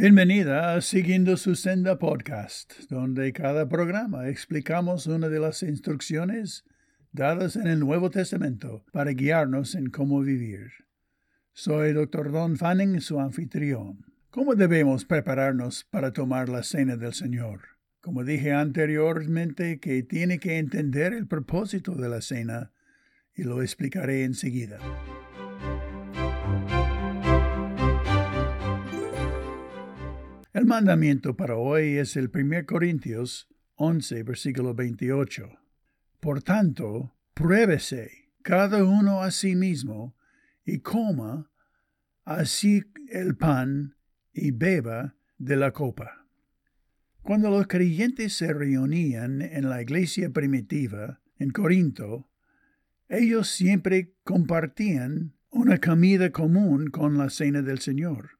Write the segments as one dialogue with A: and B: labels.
A: Bienvenida a Siguiendo su Senda Podcast, donde cada programa explicamos una de las instrucciones dadas en el Nuevo Testamento para guiarnos en cómo vivir. Soy Dr. Don Fanning, su anfitrión. ¿Cómo debemos prepararnos para tomar la cena del Señor? Como dije anteriormente, que tiene que entender el propósito de la cena y lo explicaré enseguida. El mandamiento para hoy es el 1 Corintios 11, versículo 28. Por tanto, pruébese cada uno a sí mismo y coma así el pan y beba de la copa. Cuando los creyentes se reunían en la iglesia primitiva en Corinto, ellos siempre compartían una comida común con la cena del Señor.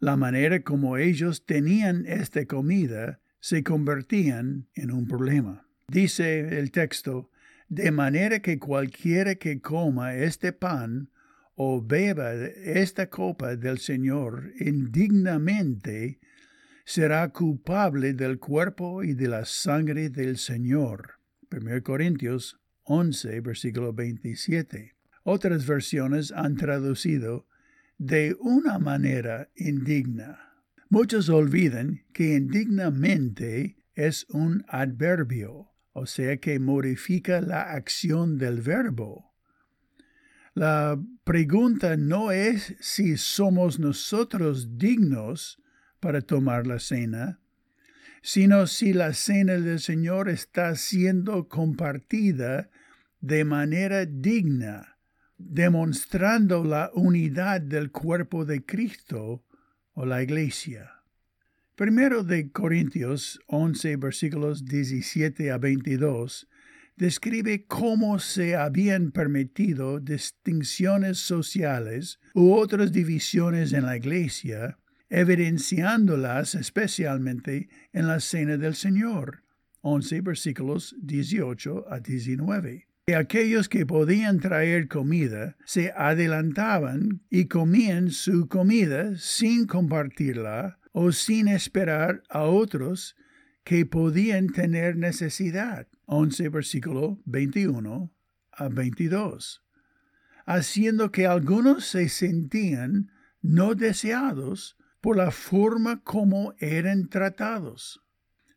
A: La manera como ellos tenían esta comida se convertían en un problema. Dice el texto, de manera que cualquiera que coma este pan o beba esta copa del Señor indignamente, será culpable del cuerpo y de la sangre del Señor. 1 Corintios 11, versículo 27. Otras versiones han traducido de una manera indigna. Muchos olvidan que indignamente es un adverbio, o sea que modifica la acción del verbo. La pregunta no es si somos nosotros dignos para tomar la cena, sino si la cena del Señor está siendo compartida de manera digna demostrando la unidad del cuerpo de Cristo o la iglesia. Primero de Corintios 11 versículos 17 a 22 describe cómo se habían permitido distinciones sociales u otras divisiones en la iglesia, evidenciándolas especialmente en la cena del Señor. 11 versículos 18 a 19 aquellos que podían traer comida se adelantaban y comían su comida sin compartirla o sin esperar a otros que podían tener necesidad. 11 versículo 21 a 22. Haciendo que algunos se sentían no deseados por la forma como eran tratados.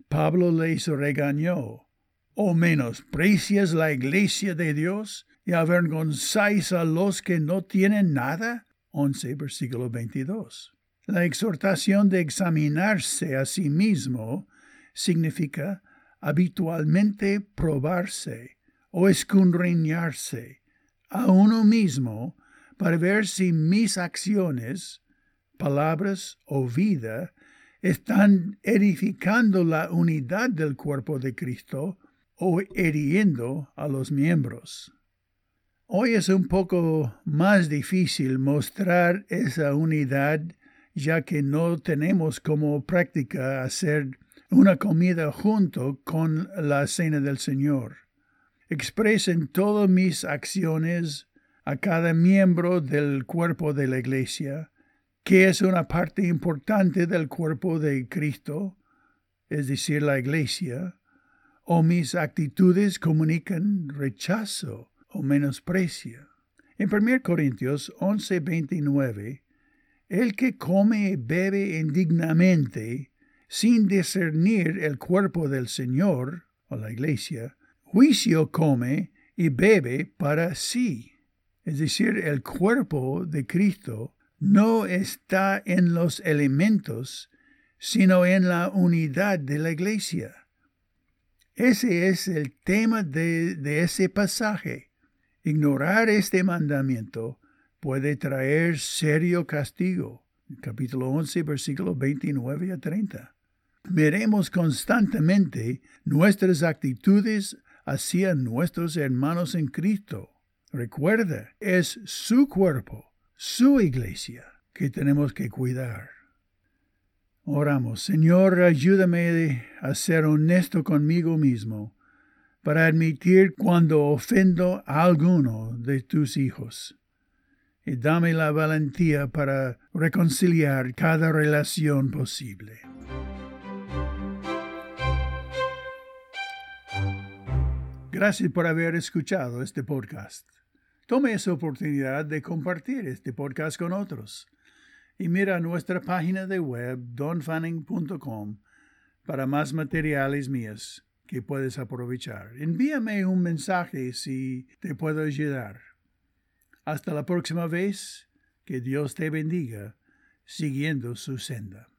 A: Pablo les regañó ¿O menosprecias la iglesia de Dios y avergonzáis a los que no tienen nada? 11, versículo 22. La exhortación de examinarse a sí mismo significa habitualmente probarse o escudriñarse a uno mismo para ver si mis acciones, palabras o vida están edificando la unidad del cuerpo de Cristo o hiriendo a los miembros. Hoy es un poco más difícil mostrar esa unidad ya que no tenemos como práctica hacer una comida junto con la cena del Señor. Expresen todas mis acciones a cada miembro del cuerpo de la iglesia, que es una parte importante del cuerpo de Cristo, es decir, la iglesia, o mis actitudes comunican rechazo o menosprecio. En 1 Corintios 11:29, el que come y bebe indignamente, sin discernir el cuerpo del Señor, o la iglesia, juicio come y bebe para sí. Es decir, el cuerpo de Cristo no está en los elementos, sino en la unidad de la iglesia. Ese es el tema de, ese pasaje. Ignorar este mandamiento puede traer serio castigo. Capítulo 11, versículos 29 a 30. Miremos constantemente nuestras actitudes hacia nuestros hermanos en Cristo. Recuerda, es su cuerpo, su iglesia, que tenemos que cuidar. Oramos, Señor, ayúdame a ser honesto conmigo mismo para admitir cuando ofendo a alguno de tus hijos. y dame la valentía para reconciliar cada relación posible. Gracias por haber escuchado este podcast. Tome esa oportunidad de compartir este podcast con otros y mira nuestra página de web donfanning.com para más materiales míos que puedes aprovechar. Envíame un mensaje si te puedo ayudar. Hasta la próxima vez, que Dios te bendiga siguiendo su senda.